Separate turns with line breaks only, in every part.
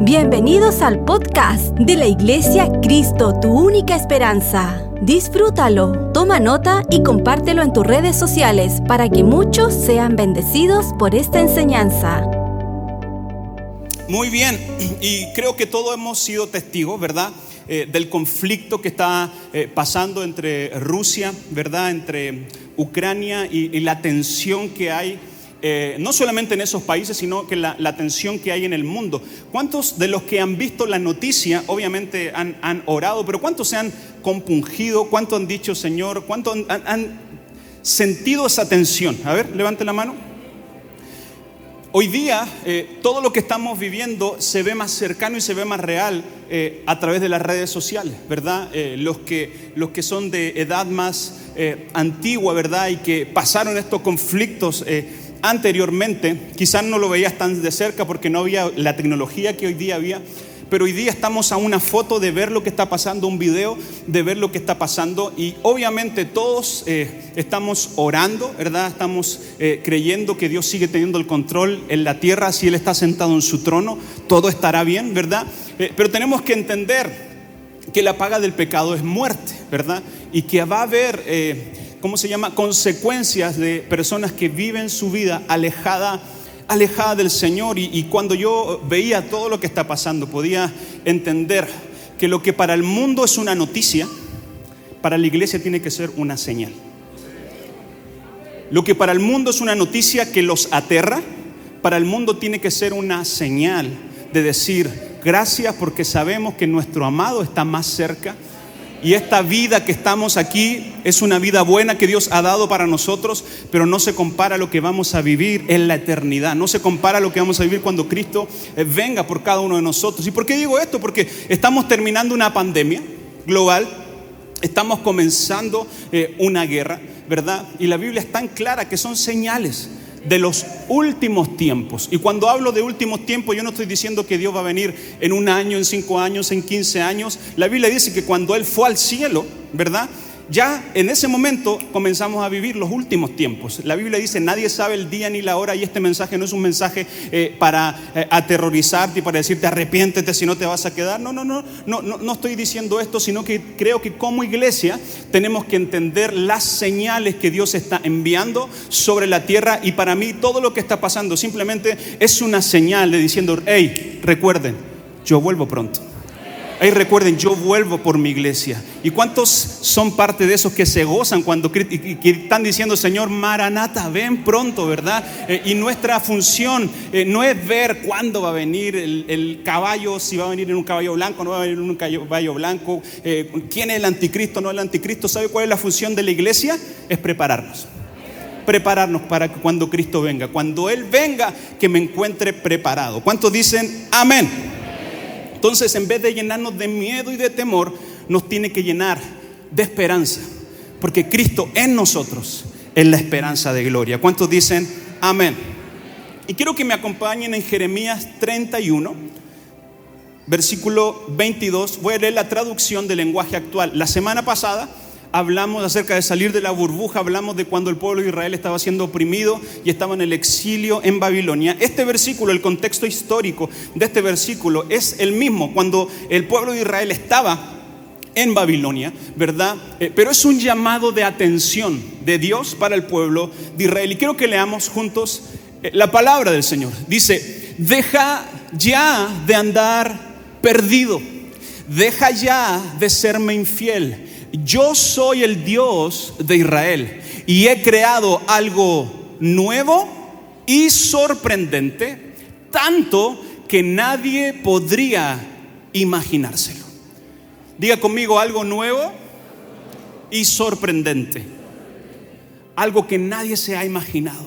Bienvenidos al podcast de la Iglesia Cristo, tu única esperanza. Disfrútalo, toma nota y compártelo en tus redes sociales para que muchos sean bendecidos por esta enseñanza.
Muy bien, y creo que todos hemos sido testigos, ¿verdad? Eh, del conflicto que está eh, pasando entre Rusia, ¿verdad? Entre Ucrania y, y la tensión que hay eh, no solamente en esos países, sino que la, tensión que hay en el mundo. ¿Cuántos de los que han visto la noticia, obviamente han, orado, pero cuántos se han compungido? ¿Cuántos han dicho, Señor? ¿Cuántos han, sentido esa tensión? A ver, levante la mano. Hoy día eh, todo lo que estamos viviendo se ve más cercano y se ve más real eh, a través de las redes sociales, ¿verdad? los, que, los que son de edad más antigua, ¿verdad? Y que pasaron estos conflictos anteriormente, quizás no lo veías tan de cerca porque no había la tecnología que hoy día había, pero hoy día estamos a una foto de ver lo que está pasando, un video de ver lo que está pasando y obviamente todos eh, estamos orando, ¿verdad? Estamos eh, creyendo que Dios sigue teniendo el control en la tierra, si Él está sentado en su trono, todo estará bien, ¿verdad? Eh, pero tenemos que entender que la paga del pecado es muerte, ¿verdad? Y que va a haber ¿cómo se llama? Consecuencias de personas que viven su vida alejada, alejada del Señor. Y, cuando yo veía todo lo que está pasando, podía entender que lo que para el mundo es una noticia, para la iglesia tiene que ser una señal. Lo que para el mundo es una noticia que los aterra, para el mundo tiene que ser una señal de decir, gracias porque sabemos que nuestro amado está más cerca y esta vida que estamos aquí es una vida buena que Dios ha dado para nosotros, pero no se compara a lo que vamos a vivir en la eternidad. No se compara a lo que vamos a vivir cuando Cristo eh, venga por cada uno de nosotros. ¿Y por qué digo esto? Porque estamos terminando una pandemia global, estamos comenzando eh, una guerra, ¿verdad? Y la Biblia es tan clara que son señales de los últimos tiempos. Y cuando hablo de últimos tiempos, yo no estoy diciendo que Dios va a venir en un año, en cinco años, en quince años. La Biblia dice que cuando Él fue al cielo, ¿verdad? Ya en ese momento comenzamos a vivir los últimos tiempos. La Biblia dice, nadie sabe el día ni la hora y este mensaje no es un mensaje eh, para eh, aterrorizarte y para decirte arrepiéntete si no te vas a quedar. No, no, no, no, no, estoy diciendo esto, sino que creo que como iglesia tenemos que entender las señales que Dios está enviando sobre la tierra y para mí todo lo que está pasando simplemente es una señal de diciendo, hey, recuerden, yo vuelvo pronto. Ahí recuerden, yo vuelvo por mi iglesia. ¿Y cuántos son parte de esos que se gozan cuando están diciendo, Señor, Maranata, ven pronto, ¿verdad? Eh, y nuestra función eh, no es ver cuándo va a venir el, caballo, si va a venir en un caballo blanco, no va a venir en un caballo blanco, eh, quién es el anticristo, no el anticristo. ¿Sabe cuál es la función de la iglesia? Es prepararnos prepararnos para que cuando Cristo venga, cuando Él venga, que me encuentre preparado. ¿Cuántos dicen amén? Entonces, en vez de llenarnos de miedo y de temor, nos tiene que llenar de esperanza, porque Cristo en nosotros es la esperanza de gloria. ¿Cuántos dicen amén? Y quiero que me acompañen en Jeremías 31, versículo 22. Voy a leer la traducción del lenguaje actual. La semana pasada hablamos acerca de salir de la burbuja, hablamos de cuando el pueblo de Israel estaba siendo oprimido y estaba en el exilio en Babilonia. Este versículo, el contexto histórico de este versículo es el mismo cuando el pueblo de Israel estaba en Babilonia, ¿verdad? Eh, pero es un llamado de atención de Dios para el pueblo de Israel. Y quiero que leamos juntos eh, la palabra del Señor. Dice, deja ya de andar perdido, deja ya de serme infiel yo soy el Dios de Israel y he creado algo nuevo y sorprendente, tanto que nadie podría imaginárselo. Diga conmigo algo nuevo y sorprendente. Algo que nadie se ha imaginado.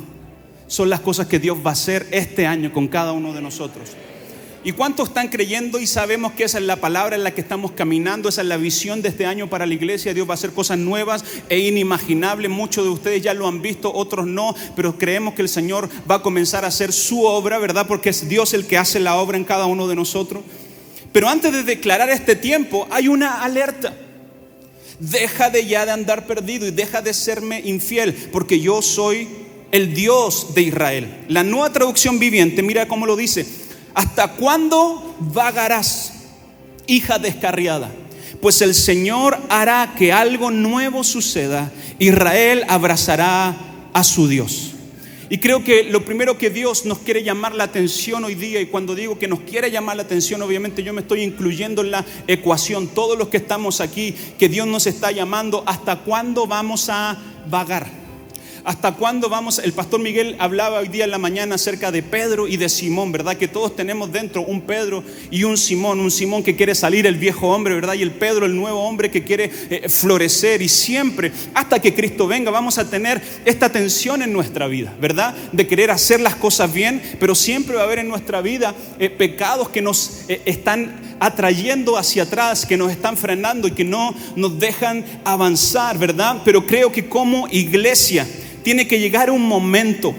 Son las cosas que Dios va a hacer este año con cada uno de nosotros. ¿Y cuántos están creyendo y sabemos que esa es la palabra en la que estamos caminando? Esa es la visión de este año para la iglesia. Dios va a hacer cosas nuevas e inimaginables. Muchos de ustedes ya lo han visto, otros no, pero creemos que el Señor va a comenzar a hacer su obra, ¿verdad? Porque es Dios el que hace la obra en cada uno de nosotros. Pero antes de declarar este tiempo, hay una alerta. Deja de ya de andar perdido y deja de serme infiel, porque yo soy el Dios de Israel. La nueva traducción viviente, mira cómo lo dice ¿hasta cuándo vagarás, hija descarriada? Pues el Señor hará que algo nuevo suceda. Israel abrazará a su Dios. Y creo que lo primero que Dios nos quiere llamar la atención hoy día, y cuando digo que nos quiere llamar la atención, obviamente yo me estoy incluyendo en la ecuación, todos los que estamos aquí, que Dios nos está llamando, ¿hasta cuándo vamos a vagar? ¿Hasta cuándo vamos? El pastor Miguel hablaba hoy día en la mañana acerca de Pedro y de Simón, ¿verdad? Que todos tenemos dentro un Pedro y un Simón, un Simón que quiere salir el viejo hombre, ¿verdad? Y el Pedro, el nuevo hombre que quiere eh, florecer y siempre, hasta que Cristo venga, vamos a tener esta tensión en nuestra vida, ¿verdad? De querer hacer las cosas bien, pero siempre va a haber en nuestra vida eh, pecados que nos eh, están atrayendo hacia atrás, que nos están frenando y que no nos dejan avanzar, ¿verdad? Pero creo que como iglesia, tiene que llegar un momento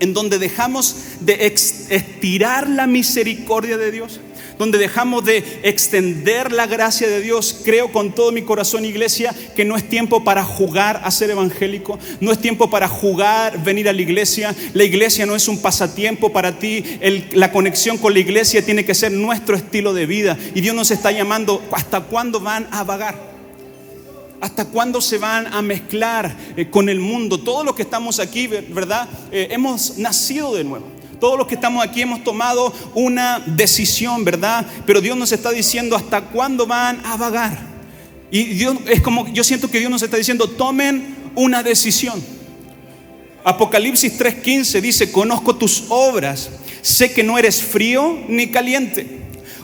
en donde dejamos de estirar la misericordia de Dios, donde dejamos de extender la gracia de Dios. Creo con todo mi corazón, iglesia, que no es tiempo para jugar a ser evangélico, no es tiempo para jugar, venir a la iglesia. La iglesia no es un pasatiempo para ti, la conexión con la iglesia tiene que ser nuestro estilo de vida. Y Dios nos está llamando, ¿hasta cuándo van a vagar? ¿Hasta cuándo se van a mezclar eh, con el mundo? Todos los que estamos aquí, ¿verdad? Eh, hemos nacido de nuevo. Todos los que estamos aquí hemos tomado una decisión, ¿verdad? Pero Dios nos está diciendo hasta cuándo van a vagar. Y Dios es como yo siento que Dios nos está diciendo, tomen una decisión. Apocalipsis 3:15 dice, "Conozco tus obras, sé que no eres frío ni caliente.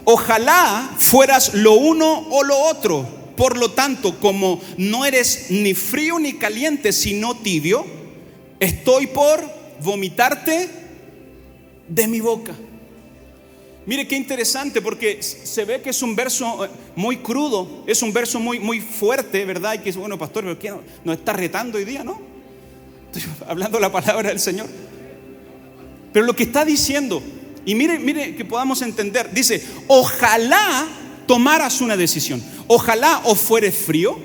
Ojalá fueras lo uno o lo otro." Por lo tanto, como no eres ni frío ni caliente, sino tibio, estoy por vomitarte de mi boca. Mire qué interesante porque se ve que es un verso eh, muy crudo, es un verso muy, muy fuerte, ¿verdad? Y que es, bueno, pastor, pero ¿qué nos está retando hoy día, no? Estoy hablando la palabra del Señor. Pero lo que está diciendo, y mire, mire que podamos entender, dice, ojalá tomaras una decisión. Ojalá o fueres frío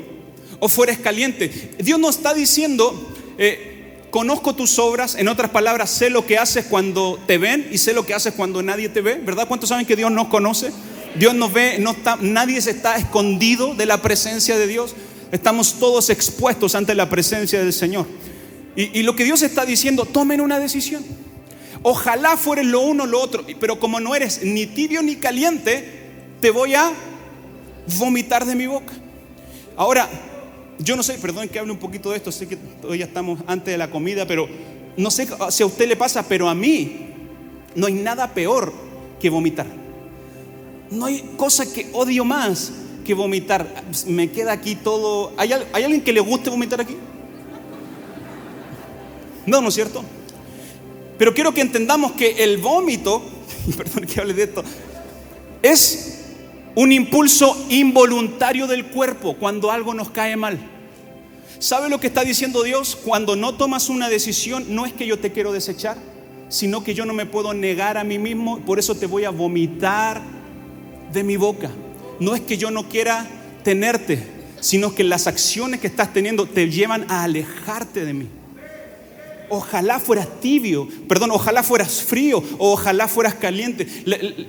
o fueres caliente. Dios no está diciendo, eh, conozco tus obras, en otras palabras, sé lo que haces cuando te ven y sé lo que haces cuando nadie te ve. ¿Verdad? ¿Cuántos saben que Dios nos conoce? Dios nos ve, no está, nadie se está escondido de la presencia de Dios. Estamos todos expuestos ante la presencia del Señor. Y, y lo que Dios está diciendo, tomen una decisión. Ojalá fueres lo uno o lo otro, pero como no eres ni tibio ni caliente, te voy a vomitar de mi boca. Ahora, yo no sé, perdón que hable un poquito de esto, sé que todavía estamos antes de la comida, pero no sé si a usted le pasa, pero a mí no hay nada peor que vomitar. No hay cosa que odio más que vomitar. Me queda aquí todo. ¿Hay, ¿Hay alguien que le guste vomitar aquí? No, ¿no es cierto? Pero quiero que entendamos que el vómito, perdón que hable de esto, es un impulso involuntario del cuerpo cuando algo nos cae mal. ¿Sabe lo que está diciendo Dios? Cuando no tomas una decisión, no es que yo te quiero desechar, sino que yo no me puedo negar a mí mismo, por eso te voy a vomitar de mi boca. No es que yo no quiera tenerte, sino que las acciones que estás teniendo te llevan a alejarte de mí ojalá fueras tibio, perdón, ojalá fueras frío o ojalá fueras caliente.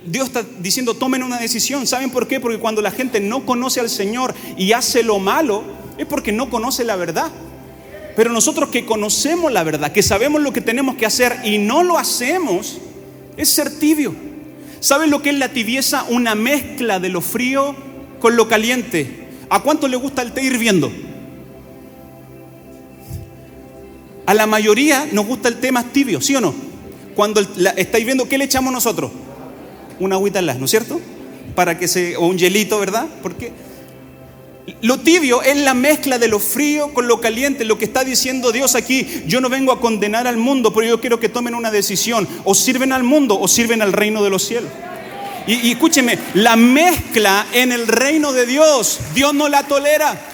Dios está diciendo, tomen una decisión. ¿Saben por qué? Porque cuando la gente no conoce al Señor y hace lo malo, es porque no conoce la verdad. Pero nosotros que conocemos la verdad, que sabemos lo que tenemos que hacer y no lo hacemos, es ser tibio. ¿Saben lo que es la tibieza? Una mezcla de lo frío con lo caliente. ¿A cuánto le gusta el té hirviendo? A la mayoría nos gusta el más tibio, ¿sí o no? Cuando estáis viendo, ¿qué le echamos nosotros? Una agüita en las, ¿no es cierto? Para que se, o un hielito, ¿verdad? Porque lo tibio es la mezcla de lo frío con lo caliente, lo que está diciendo Dios aquí. Yo no vengo a condenar al mundo, pero yo quiero que tomen una decisión. O sirven al mundo o sirven al reino de los cielos. Y, y escúcheme, la mezcla en el reino de Dios, Dios no la tolera.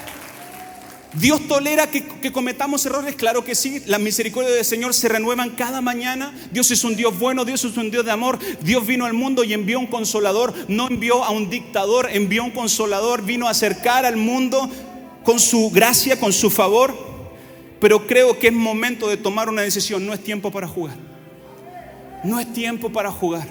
Dios tolera que, cometamos errores, claro que sí. La misericordia del Señor se renuevan cada mañana. Dios es un Dios bueno, Dios es un Dios de amor. Dios vino al mundo y envió un consolador. No envió a un dictador, envió un consolador. Vino a acercar al mundo con su gracia, con su favor. Pero creo que es momento de tomar una decisión. No es tiempo para jugar. No es tiempo para jugar.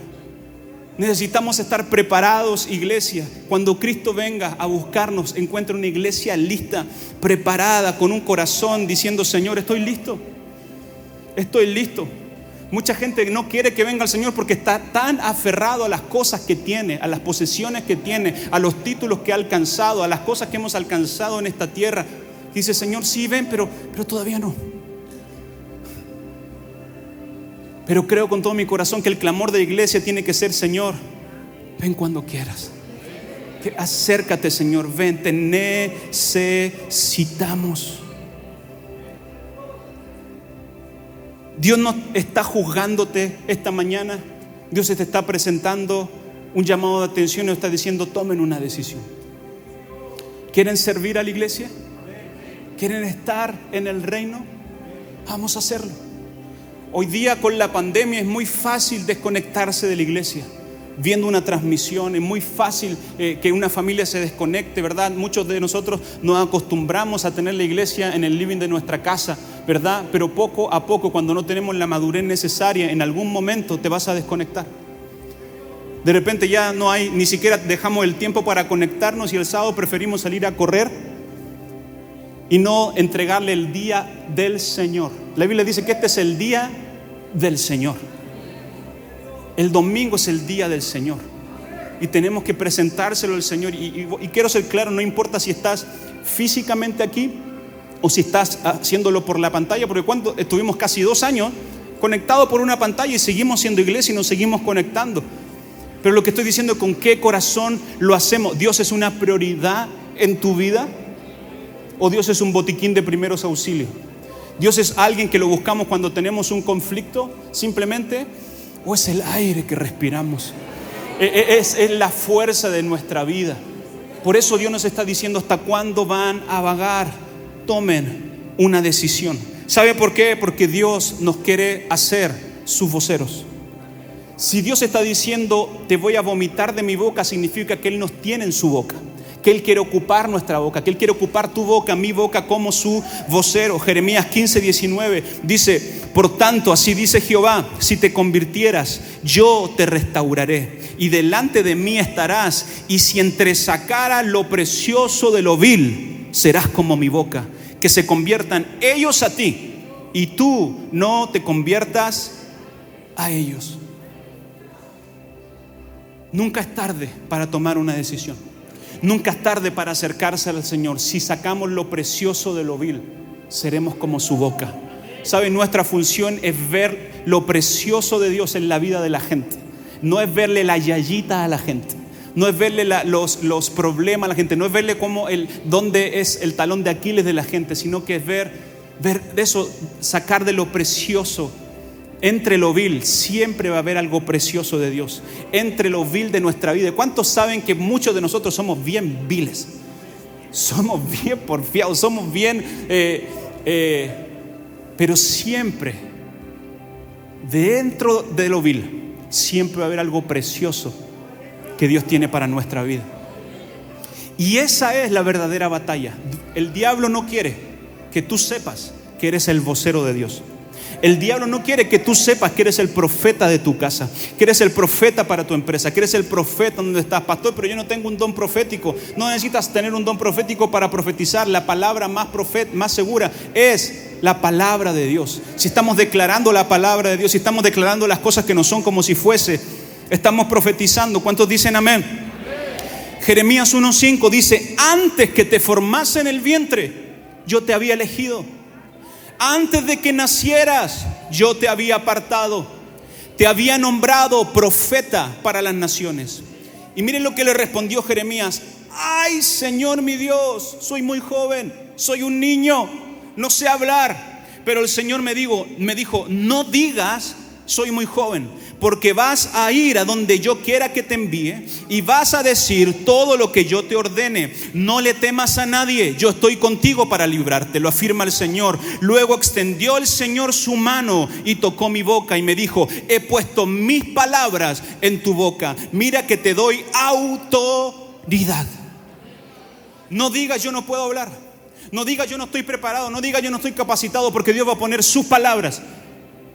Necesitamos estar preparados, iglesia. Cuando Cristo venga a buscarnos, encuentre una iglesia lista, preparada, con un corazón diciendo, Señor, estoy listo. Estoy listo. Mucha gente no quiere que venga el Señor porque está tan aferrado a las cosas que tiene, a las posesiones que tiene, a los títulos que ha alcanzado, a las cosas que hemos alcanzado en esta tierra. Dice, Señor, sí ven, pero, pero todavía no. Pero creo con todo mi corazón que el clamor de la iglesia tiene que ser, Señor, ven cuando quieras. Que acércate, Señor, ven, te necesitamos. Dios no está juzgándote esta mañana. Dios te está presentando un llamado de atención y está diciendo, tomen una decisión. ¿Quieren servir a la iglesia? ¿Quieren estar en el reino? Vamos a hacerlo. Hoy día con la pandemia es muy fácil desconectarse de la iglesia. Viendo una transmisión es muy fácil eh, que una familia se desconecte, ¿verdad? Muchos de nosotros nos acostumbramos a tener la iglesia en el living de nuestra casa, ¿verdad? Pero poco a poco, cuando no tenemos la madurez necesaria, en algún momento te vas a desconectar. De repente ya no hay, ni siquiera dejamos el tiempo para conectarnos y el sábado preferimos salir a correr y no entregarle el día del Señor. La Biblia dice que este es el día del Señor. El domingo es el día del Señor. Y tenemos que presentárselo al Señor. Y, quiero ser claro, no importa si estás físicamente aquí o si estás haciéndolo por la pantalla, porque cuando estuvimos casi dos años conectados por una pantalla y seguimos siendo iglesia y nos seguimos conectando. Pero lo que estoy diciendo es con qué corazón lo hacemos. Dios es una prioridad en tu vida o Dios es un botiquín de primeros auxilios? ¿Dios es alguien que lo buscamos cuando tenemos un conflicto simplemente? ¿O es el aire que respiramos? E, e, es, es la fuerza de nuestra vida. Por eso Dios nos está diciendo hasta cuándo van a vagar. Tomen una decisión. ¿Sabe por qué? Porque Dios nos quiere hacer sus voceros. Si Dios está diciendo, te voy a vomitar de mi boca, significa que Él nos tiene en su boca que Él quiere ocupar nuestra boca, que Él quiere ocupar tu boca, mi boca como su vocero. Jeremías 15, 19 dice, por tanto, así dice Jehová, si te convirtieras, yo te restauraré y delante de mí estarás, y si entresacara lo precioso de lo vil, serás como mi boca, que se conviertan ellos a ti y tú no te conviertas a ellos. Nunca es tarde para tomar una decisión. Nunca es tarde para acercarse al Señor. Si sacamos lo precioso de lo vil, seremos como su boca. ¿Sabe? Nuestra función es ver lo precioso de Dios en la vida de la gente. No es verle la yayita a la gente. No es verle los, los, problemas a la gente. No es verle cómo el, dónde es el talón de Aquiles de la gente, sino que es ver, ver eso, sacar de lo precioso entre lo vil siempre va a haber algo precioso de Dios. Entre lo vil de nuestra vida. ¿Cuántos saben que muchos de nosotros somos bien viles? Somos bien porfiados, somos bien... Eh, eh, pero siempre, dentro de lo vil, siempre va a haber algo precioso que Dios tiene para nuestra vida. Y esa es la verdadera batalla. El diablo no quiere que tú sepas que eres el vocero de Dios. El diablo no quiere que tú sepas que eres el profeta de tu casa, que eres el profeta para tu empresa, que eres el profeta donde estás, pastor, pero yo no tengo un don profético. No necesitas tener un don profético para profetizar. La palabra más, profet, más segura es la palabra de Dios. Si estamos declarando la palabra de Dios, si estamos declarando las cosas que no son como si fuese, estamos profetizando. ¿Cuántos dicen amén? Jeremías 1.5 dice, antes que te formase en el vientre, yo te había elegido antes de que nacieras, yo te había apartado, te había nombrado profeta para las naciones. Y miren lo que le respondió Jeremías, ay Señor mi Dios, soy muy joven, soy un niño, no sé hablar. Pero el Señor me dijo, me dijo, no digas, soy muy joven, porque vas a ir a donde yo quiera que te envíe y vas a decir todo lo que yo te ordene. No le temas a nadie, yo estoy contigo para librarte, lo afirma el Señor. Luego extendió el Señor su mano y tocó mi boca y me dijo, he puesto mis palabras en tu boca, mira que te doy autoridad. No digas yo no puedo hablar, no digas yo no estoy preparado, no digas yo no estoy capacitado, porque Dios va a poner sus palabras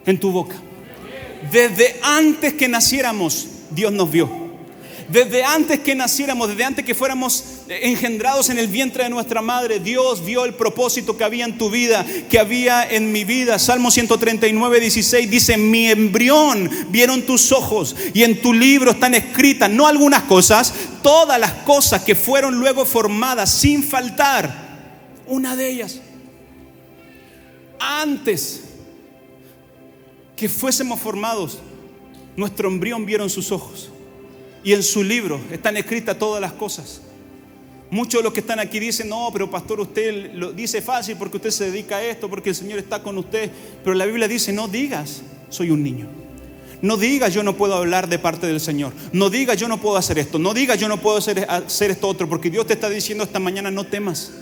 en tu boca. Desde antes que naciéramos, Dios nos vio. Desde antes que naciéramos, desde antes que fuéramos engendrados en el vientre de nuestra madre, Dios vio el propósito que había en tu vida, que había en mi vida. Salmo 139, 16 dice, mi embrión vieron tus ojos y en tu libro están escritas, no algunas cosas, todas las cosas que fueron luego formadas sin faltar. Una de ellas, antes que fuésemos formados, nuestro embrión vieron sus ojos. Y en su libro están escritas todas las cosas. Muchos de los que están aquí dicen, no, pero pastor, usted lo dice fácil porque usted se dedica a esto, porque el Señor está con usted. Pero la Biblia dice, no digas, soy un niño. No digas, yo no puedo hablar de parte del Señor. No digas, yo no puedo hacer esto. No digas, yo no puedo hacer, hacer esto otro, porque Dios te está diciendo esta mañana, no temas.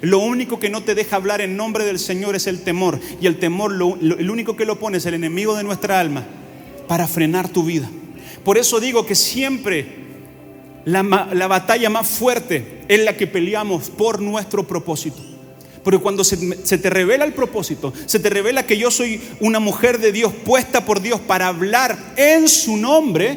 Lo único que no te deja hablar en nombre del Señor es el temor. Y el temor, el único que lo pone es el enemigo de nuestra alma para frenar tu vida. Por eso digo que siempre la, batalla más fuerte es la que peleamos por nuestro propósito. Porque cuando se, te revela el propósito, se te revela que yo soy una mujer de Dios puesta por Dios para hablar en su nombre,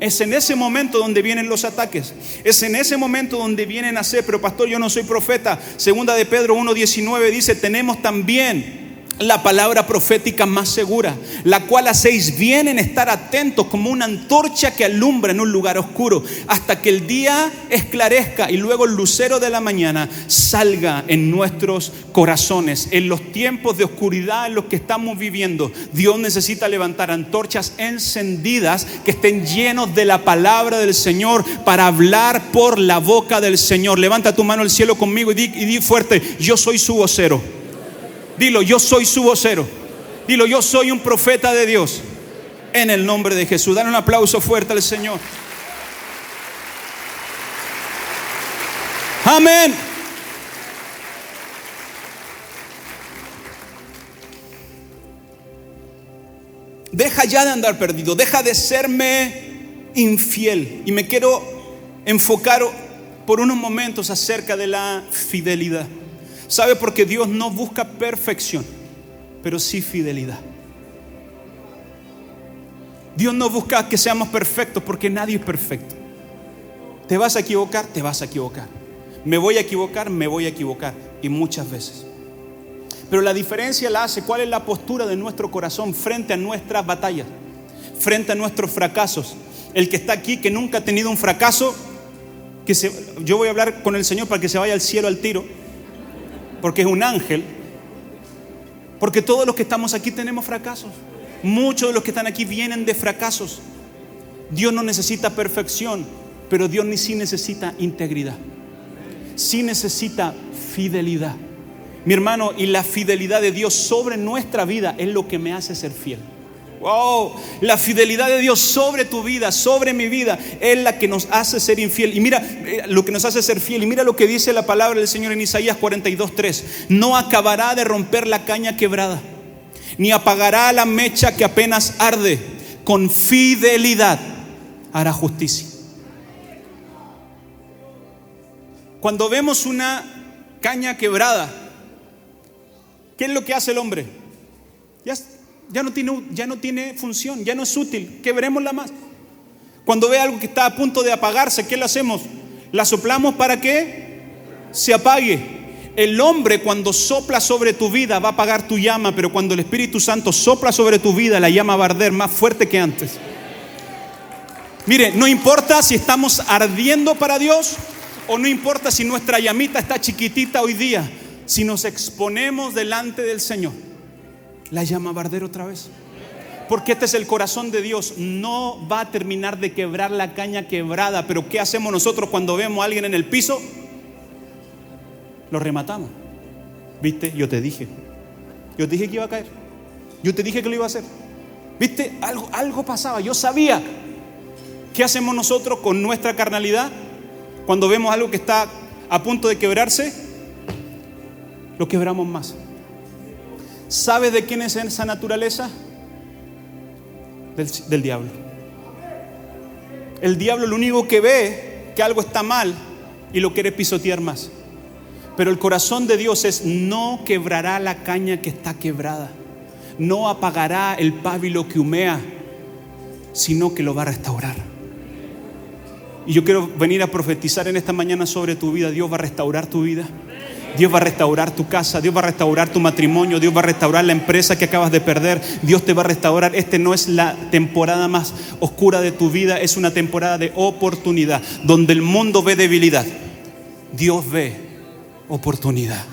es en ese momento donde vienen los ataques. Es en ese momento donde vienen a ser, pero pastor, yo no soy profeta. Segunda de Pedro 1.19 dice, tenemos también la palabra profética más segura, la cual hacéis bien en estar atentos como una antorcha que alumbra en un lugar oscuro, hasta que el día esclarezca y luego el lucero de la mañana salga en nuestros corazones. En los tiempos de oscuridad en los que estamos viviendo, Dios necesita levantar antorchas encendidas que estén llenos de la palabra del Señor para hablar por la boca del Señor. Levanta tu mano al cielo conmigo y di, y di fuerte, yo soy su vocero. Dilo, yo soy su vocero. Dilo, yo soy un profeta de Dios. En el nombre de Jesús. Dan un aplauso fuerte al Señor. Amén. Deja ya de andar perdido, deja de serme infiel. Y me quiero enfocar por unos momentos acerca de la fidelidad. ¿Sabe? Porque Dios no busca perfección, pero sí fidelidad. Dios no busca que seamos perfectos porque nadie es perfecto. Te vas a equivocar, te vas a equivocar. Me voy a equivocar, me voy a equivocar. Y muchas veces. Pero la diferencia la hace cuál es la postura de nuestro corazón frente a nuestras batallas, frente a nuestros fracasos. El que está aquí, que nunca ha tenido un fracaso, que yo voy a hablar con el Señor para que se vaya al cielo al tiro porque es un ángel, porque todos los que estamos aquí tenemos fracasos. Muchos de los que están aquí vienen de fracasos. Dios no necesita perfección, pero Dios ni sí necesita integridad. Sí necesita fidelidad. Mi hermano, y la fidelidad de Dios sobre nuestra vida es lo que me hace ser fiel. Wow, la fidelidad de Dios sobre tu vida, sobre mi vida, es la que nos hace ser infiel. Y mira eh, lo que nos hace ser fiel. Y mira lo que dice la palabra del Señor en Isaías 42:3. No acabará de romper la caña quebrada, ni apagará la mecha que apenas arde. Con fidelidad hará justicia. Cuando vemos una caña quebrada, ¿qué es lo que hace el hombre? Ya ya no tiene, ya no tiene función, ya no es útil, quebrémosla más. Cuando ve algo que está a punto de apagarse, ¿qué le hacemos? La soplamos para que se apague. El hombre cuando sopla sobre tu vida va a apagar tu llama, pero cuando el Espíritu Santo sopla sobre tu vida, la llama va a arder más fuerte que antes. Mire, no importa si estamos ardiendo para Dios o no importa si nuestra llamita está chiquitita hoy día, si nos exponemos delante del Señor la llama a otra vez. Porque este es el corazón de Dios. No va a terminar de quebrar la caña quebrada. Pero ¿qué hacemos nosotros cuando vemos a alguien en el piso? Lo rematamos. ¿Viste? Yo te dije. Yo te dije que iba a caer. Yo te dije que lo iba a hacer. ¿Viste? Algo, algo pasaba. Yo sabía. ¿Qué hacemos nosotros con nuestra carnalidad? Cuando vemos algo que está a punto de quebrarse, lo quebramos más. ¿Sabe de quién es esa naturaleza? Del, diablo. El diablo lo único que ve que algo está mal y lo quiere pisotear más. Pero el corazón de Dios es no quebrará la caña que está quebrada, no apagará el pábilo que humea, sino que lo va a restaurar. Y yo quiero venir a profetizar en esta mañana sobre tu vida. Dios va a restaurar tu vida. Dios va a restaurar tu casa, Dios va a restaurar tu matrimonio, Dios va a restaurar la empresa que acabas de perder, Dios te va a restaurar. Este no es la temporada más oscura de tu vida, es una temporada de oportunidad, donde el mundo ve debilidad. Dios ve oportunidad.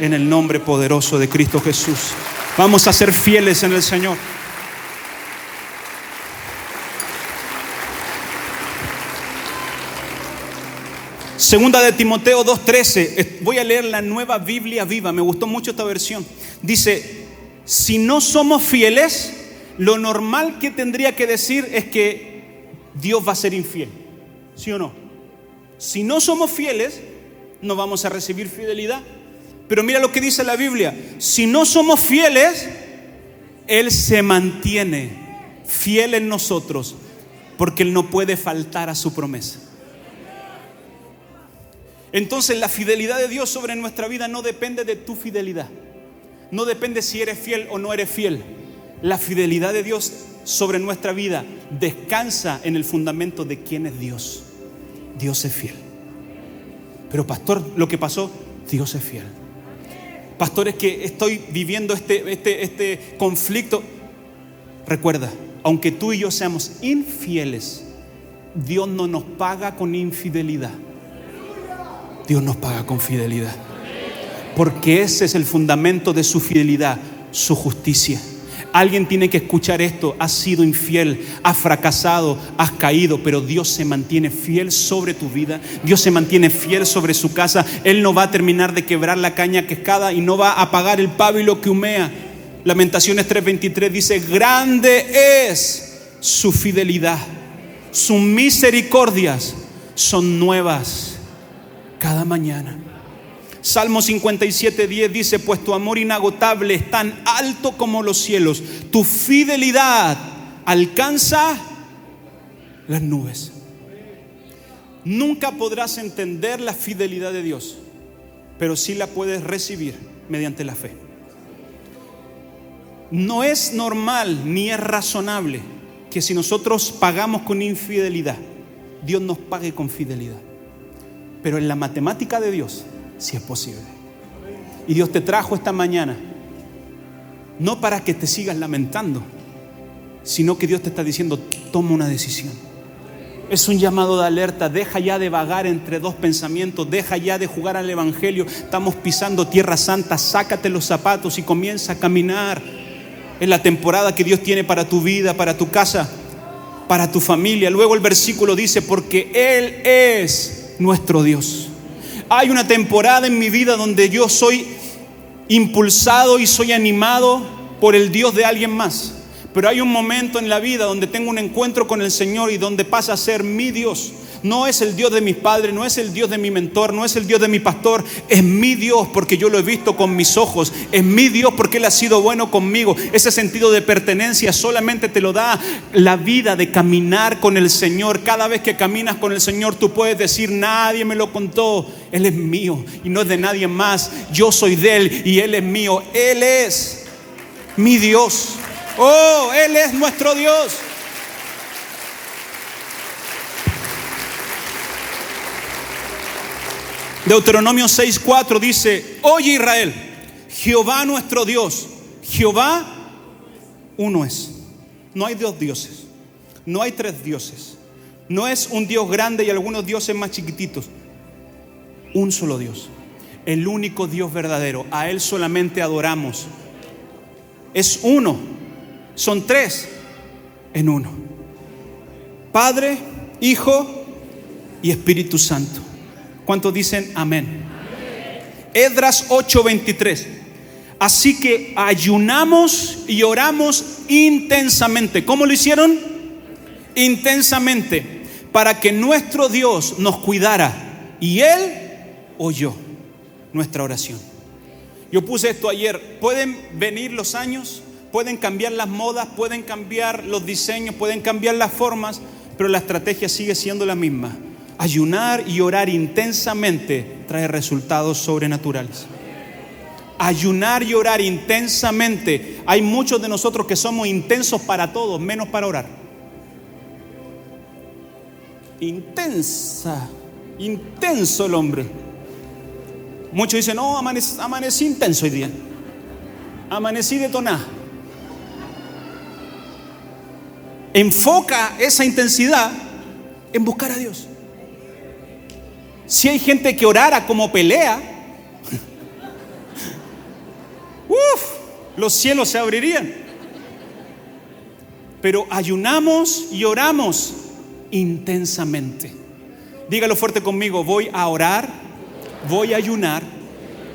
En el nombre poderoso de Cristo Jesús. Vamos a ser fieles en el Señor. Segunda de Timoteo 2.13. Voy a leer la nueva Biblia viva. Me gustó mucho esta versión. Dice, si no somos fieles, lo normal que tendría que decir es que Dios va a ser infiel. ¿Sí o no? Si no somos fieles, no vamos a recibir fidelidad. Pero mira lo que dice la Biblia. Si no somos fieles, Él se mantiene fiel en nosotros porque Él no puede faltar a su promesa. Entonces la fidelidad de Dios sobre nuestra vida no depende de tu fidelidad. No depende si eres fiel o no eres fiel. La fidelidad de Dios sobre nuestra vida descansa en el fundamento de quién es Dios. Dios es fiel. Pero pastor, lo que pasó, Dios es fiel. Pastor, es que estoy viviendo este, este, este conflicto. Recuerda, aunque tú y yo seamos infieles, Dios no nos paga con infidelidad. Dios nos paga con fidelidad. Porque ese es el fundamento de su fidelidad, su justicia. Alguien tiene que escuchar esto. Has sido infiel, has fracasado, has caído, pero Dios se mantiene fiel sobre tu vida. Dios se mantiene fiel sobre su casa. Él no va a terminar de quebrar la caña quejada y no va a apagar el pábilo que humea. Lamentaciones 3:23 dice, grande es su fidelidad. Sus misericordias son nuevas cada mañana. Salmo 57, 10 dice, pues tu amor inagotable es tan alto como los cielos, tu fidelidad alcanza las nubes. Nunca podrás entender la fidelidad de Dios, pero sí la puedes recibir mediante la fe. No es normal ni es razonable que si nosotros pagamos con infidelidad, Dios nos pague con fidelidad. Pero en la matemática de Dios sí es posible. Y Dios te trajo esta mañana, no para que te sigas lamentando, sino que Dios te está diciendo, toma una decisión. Es un llamado de alerta, deja ya de vagar entre dos pensamientos, deja ya de jugar al Evangelio, estamos pisando tierra santa, sácate los zapatos y comienza a caminar. en la temporada que Dios tiene para tu vida, para tu casa, para tu familia. Luego el versículo dice, porque Él es nuestro Dios. Hay una temporada en mi vida donde yo soy impulsado y soy animado por el Dios de alguien más. Pero hay un momento en la vida donde tengo un encuentro con el Señor y donde pasa a ser mi Dios. No es el Dios de mis padres, no es el Dios de mi mentor, no es el Dios de mi pastor, es mi Dios porque yo lo he visto con mis ojos, es mi Dios porque Él ha sido bueno conmigo. Ese sentido de pertenencia solamente te lo da la vida de caminar con el Señor. Cada vez que caminas con el Señor tú puedes decir, nadie me lo contó, Él es mío y no es de nadie más. Yo soy de Él y Él es mío. Él es mi Dios. Oh, Él es nuestro Dios. Deuteronomio 6:4 dice, oye Israel, Jehová nuestro Dios, Jehová uno es. No hay dos dioses, no hay tres dioses, no es un Dios grande y algunos dioses más chiquititos, un solo Dios, el único Dios verdadero, a Él solamente adoramos. Es uno, son tres en uno. Padre, Hijo y Espíritu Santo. ¿Cuántos dicen amén? Edras 8:23. Así que ayunamos y oramos intensamente. ¿Cómo lo hicieron? Intensamente. Para que nuestro Dios nos cuidara. Y Él oyó nuestra oración. Yo puse esto ayer. Pueden venir los años, pueden cambiar las modas, pueden cambiar los diseños, pueden cambiar las formas, pero la estrategia sigue siendo la misma Ayunar y orar intensamente trae resultados sobrenaturales. Ayunar y orar intensamente. Hay muchos de nosotros que somos intensos para todos, menos para orar. intensa, intenso el hombre. Muchos dicen, no, amanecí, amanecí intenso hoy día. Amanecí detonada. Enfoca esa intensidad en buscar a Dios. Si hay gente que orara como pelea, uf, los cielos se abrirían. Pero ayunamos y oramos intensamente. Dígalo fuerte conmigo, voy a orar, voy a ayunar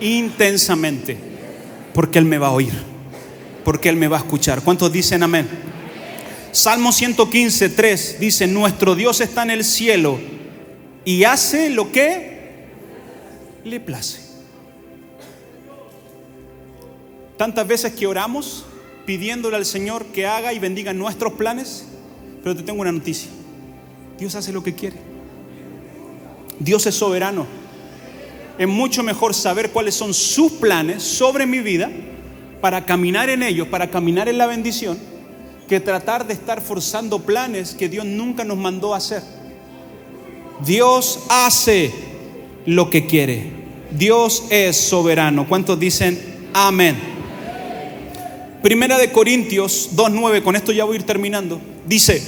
intensamente, porque Él me va a oír, porque Él me va a escuchar. ¿Cuántos dicen amén? Salmo 115, 3 dice, nuestro Dios está en el cielo y hace lo que le place. Tantas veces que oramos pidiéndole al Señor que haga y bendiga nuestros planes, pero te tengo una noticia. Dios hace lo que quiere. Dios es soberano. Es mucho mejor saber cuáles son sus planes sobre mi vida para caminar en ellos, para caminar en la bendición, que tratar de estar forzando planes que Dios nunca nos mandó a hacer. Dios hace lo que quiere. Dios es soberano. ¿Cuántos dicen amén? Primera de Corintios 2.9, con esto ya voy a ir terminando. Dice,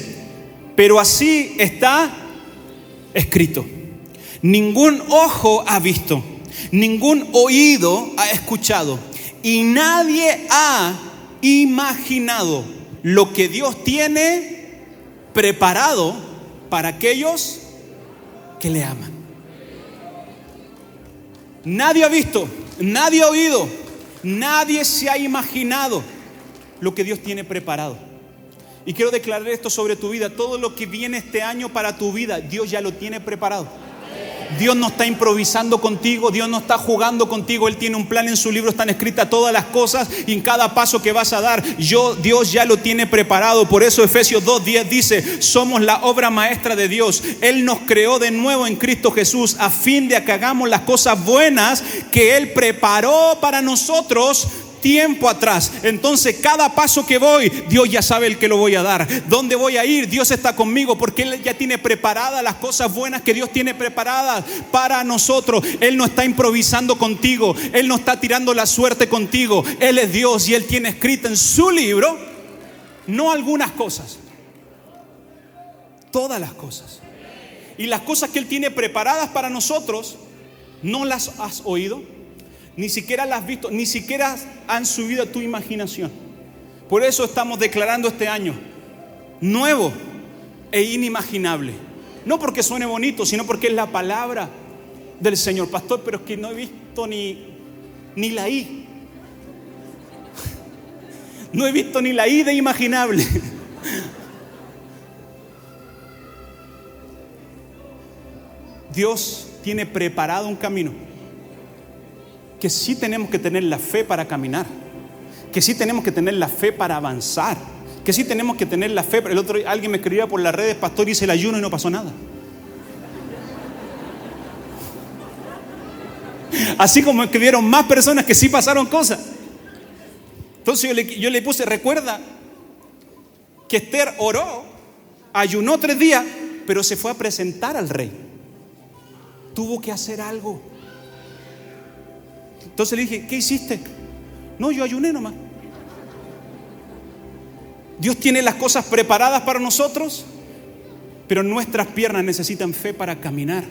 pero así está escrito. Ningún ojo ha visto, ningún oído ha escuchado y nadie ha imaginado lo que Dios tiene preparado para aquellos que le aman. Nadie ha visto, nadie ha oído, nadie se ha imaginado lo que Dios tiene preparado. Y quiero declarar esto sobre tu vida. Todo lo que viene este año para tu vida, Dios ya lo tiene preparado. Dios no está improvisando contigo, Dios no está jugando contigo, Él tiene un plan en su libro, están escritas todas las cosas y en cada paso que vas a dar, yo, Dios ya lo tiene preparado. Por eso Efesios 2.10 dice, somos la obra maestra de Dios. Él nos creó de nuevo en Cristo Jesús a fin de que hagamos las cosas buenas que Él preparó para nosotros tiempo atrás. Entonces cada paso que voy, Dios ya sabe el que lo voy a dar. ¿Dónde voy a ir? Dios está conmigo porque Él ya tiene preparadas las cosas buenas que Dios tiene preparadas para nosotros. Él no está improvisando contigo. Él no está tirando la suerte contigo. Él es Dios y Él tiene escrito en su libro, no algunas cosas, todas las cosas. Y las cosas que Él tiene preparadas para nosotros, ¿no las has oído? Ni siquiera las has visto, ni siquiera han subido a tu imaginación. Por eso estamos declarando este año nuevo e inimaginable. No porque suene bonito, sino porque es la palabra del Señor. Pastor, pero es que no he visto ni, ni la I. No he visto ni la I de imaginable. Dios tiene preparado un camino que sí tenemos que tener la fe para caminar, que sí tenemos que tener la fe para avanzar, que sí tenemos que tener la fe. El otro alguien me escribía por las redes, pastor, hice el ayuno y no pasó nada. Así como escribieron más personas que sí pasaron cosas. Entonces yo le, yo le puse, recuerda que Esther oró, ayunó tres días, pero se fue a presentar al rey. Tuvo que hacer algo. Entonces le dije, ¿qué hiciste? No, yo ayuné nomás. Dios tiene las cosas preparadas para nosotros, pero nuestras piernas necesitan fe para caminar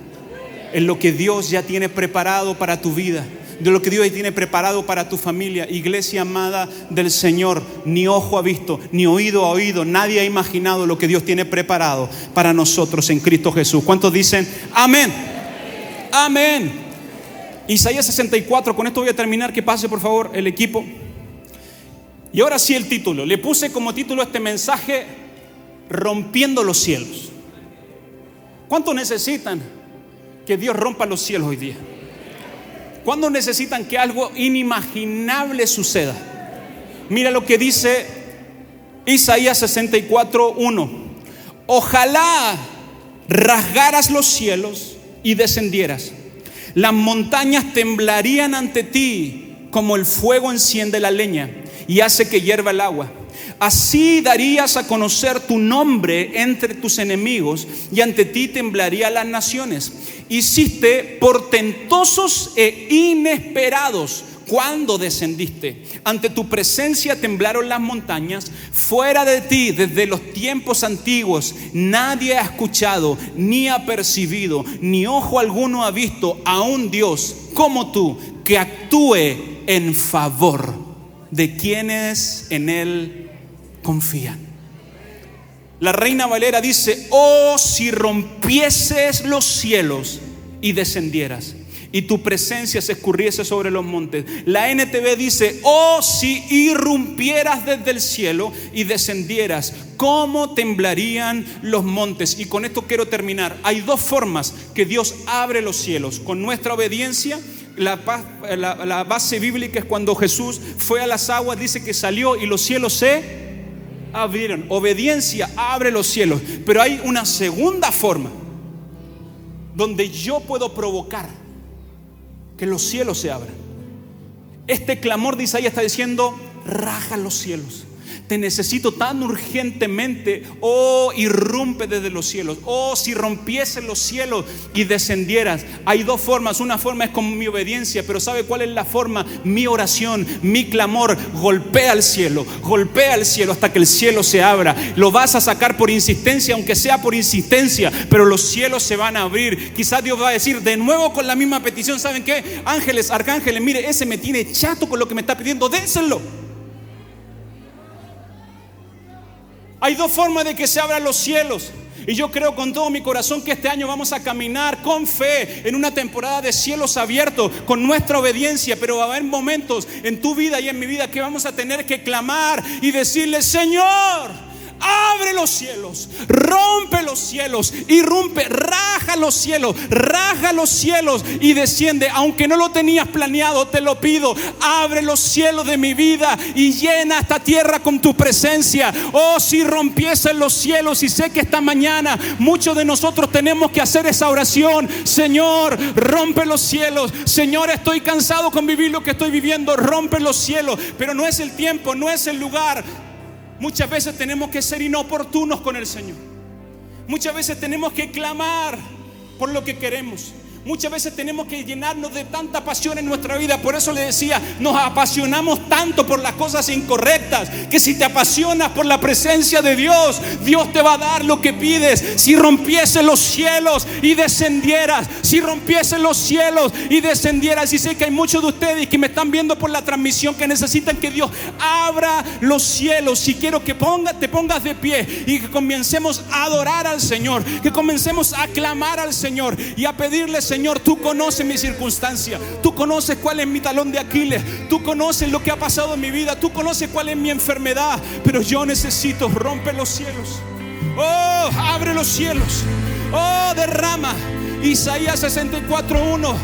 en lo que Dios ya tiene preparado para tu vida, de lo que Dios ya tiene preparado para tu familia. Iglesia amada del Señor, ni ojo ha visto, ni oído ha oído, nadie ha imaginado lo que Dios tiene preparado para nosotros en Cristo Jesús. ¿Cuántos dicen amén? Amén. Isaías 64, con esto voy a terminar, que pase por favor el equipo. Y ahora sí el título. Le puse como título este mensaje, Rompiendo los cielos. ¿Cuánto necesitan que Dios rompa los cielos hoy día? ¿Cuánto necesitan que algo inimaginable suceda? Mira lo que dice Isaías 64, 1. Ojalá rasgaras los cielos y descendieras las montañas temblarían ante ti como el fuego enciende la leña y hace que hierva el agua. Así darías a conocer tu nombre entre tus enemigos y ante ti temblarían las naciones. Hiciste portentosos e inesperados cuando descendiste. Ante tu presencia temblaron las montañas. Fuera de ti, desde los tiempos antiguos, nadie ha escuchado, ni ha percibido, ni ojo alguno ha visto a un Dios como tú que actúe en favor de quienes en Él confían. La reina Valera dice, oh si rompieses los cielos y descendieras y tu presencia se escurriese sobre los montes. La NTV dice, oh si irrumpieras desde el cielo y descendieras, ¿cómo temblarían los montes? Y con esto quiero terminar. Hay dos formas que Dios abre los cielos, con nuestra obediencia la, la, base bíblica es cuando Jesús fue a las aguas, dice que salió y los cielos se abrieron. Obediencia abre los cielos. Pero hay una segunda forma donde yo puedo provocar que los cielos se abran. Este clamor de Isaías está diciendo, raja los cielos te necesito tan urgentemente. Oh, irrumpe desde los cielos. Oh, si rompiesen los cielos y descendieras. Hay dos formas. Una forma es con mi obediencia, pero ¿sabe cuál es la forma? Mi oración, mi clamor. Golpea al cielo, golpea al cielo hasta que el cielo se abra. Lo vas a sacar por insistencia, aunque sea por insistencia, pero los cielos se van a abrir. Quizás Dios va a decir de nuevo con la misma petición. ¿Saben qué? Ángeles, arcángeles, mire, ese me tiene chato con lo que me está pidiendo. Dénselo. Hay dos formas de que se abran los cielos. Y yo creo con todo mi corazón que este año vamos a caminar con fe en una temporada de cielos abiertos, con nuestra obediencia, pero va a haber momentos en tu vida y en mi vida que vamos a tener que clamar y decirle, Señor, abre los cielos, rompe los cielos, irrumpe, raja los cielos, raja los cielos y desciende. Aunque no lo tenías planeado, te lo pido, abre los cielos de mi vida y llena esta tierra con tu presencia. Oh, si rompiesen los cielos y sé que esta mañana muchos de nosotros tenemos que hacer esa oración. Señor, rompe los cielos. Señor, estoy cansado con vivir lo que estoy viviendo. Rompe los cielos, pero no es el tiempo, no es el lugar. Muchas veces tenemos que ser inoportunos con el Señor. Muchas veces tenemos que clamar por lo que queremos. Muchas veces tenemos que llenarnos de tanta pasión en nuestra vida. Por eso le decía, nos apasionamos tanto por las cosas incorrectas, que si te apasionas por la presencia de Dios, Dios te va a dar lo que pides. Si rompiese los cielos y descendieras, si rompiese los cielos y descendieras, y sé que hay muchos de ustedes que me están viendo por la transmisión que necesitan que Dios abra los cielos. Si quiero que ponga, te pongas de pie y que comencemos a adorar al Señor, que comencemos a clamar al Señor y a pedirle, Señor, Señor, tú conoces mi circunstancia, tú conoces cuál es mi talón de Aquiles, tú conoces lo que ha pasado en mi vida, tú conoces cuál es mi enfermedad, pero yo necesito romper los cielos. Oh, abre los cielos. Oh, derrama. Isaías 64:1.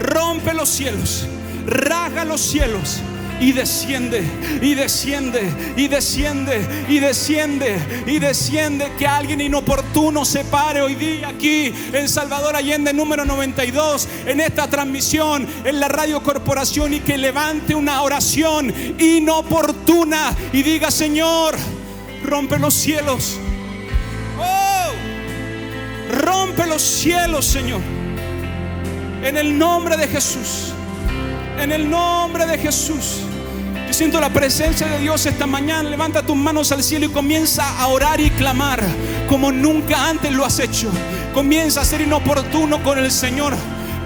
Rompe los cielos. Raga los cielos y desciende, y desciende, y desciende, y desciende, y desciende. Que alguien inoportuno se pare hoy día aquí en Salvador Allende número 92, en esta transmisión, en la radio corporación, y que levante una oración inoportuna y diga, Señor, rompe los cielos. Oh, rompe los cielos, Señor. En el nombre de Jesús. En el nombre de Jesús. Siento la presencia de Dios esta mañana. Levanta tus manos al cielo y comienza a orar y clamar como nunca antes lo has hecho. Comienza a ser inoportuno con el Señor.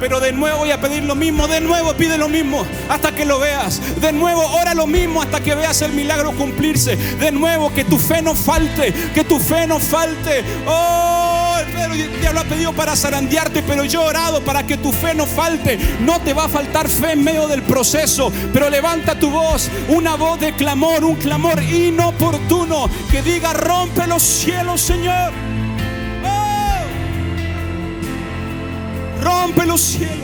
Pero de nuevo voy a pedir lo mismo, de nuevo pide lo mismo hasta que lo veas. De nuevo ora lo mismo hasta que veas el milagro cumplirse. De nuevo que tu fe no falte, que tu fe no falte. Oh, el diablo ha pedido para zarandearte, pero yo he orado para que tu fe no falte. No te va a faltar fe en medio del proceso, pero levanta tu voz, una voz de clamor, un clamor inoportuno que diga, rompe los cielos, Señor. Oh. Rompe los cielos.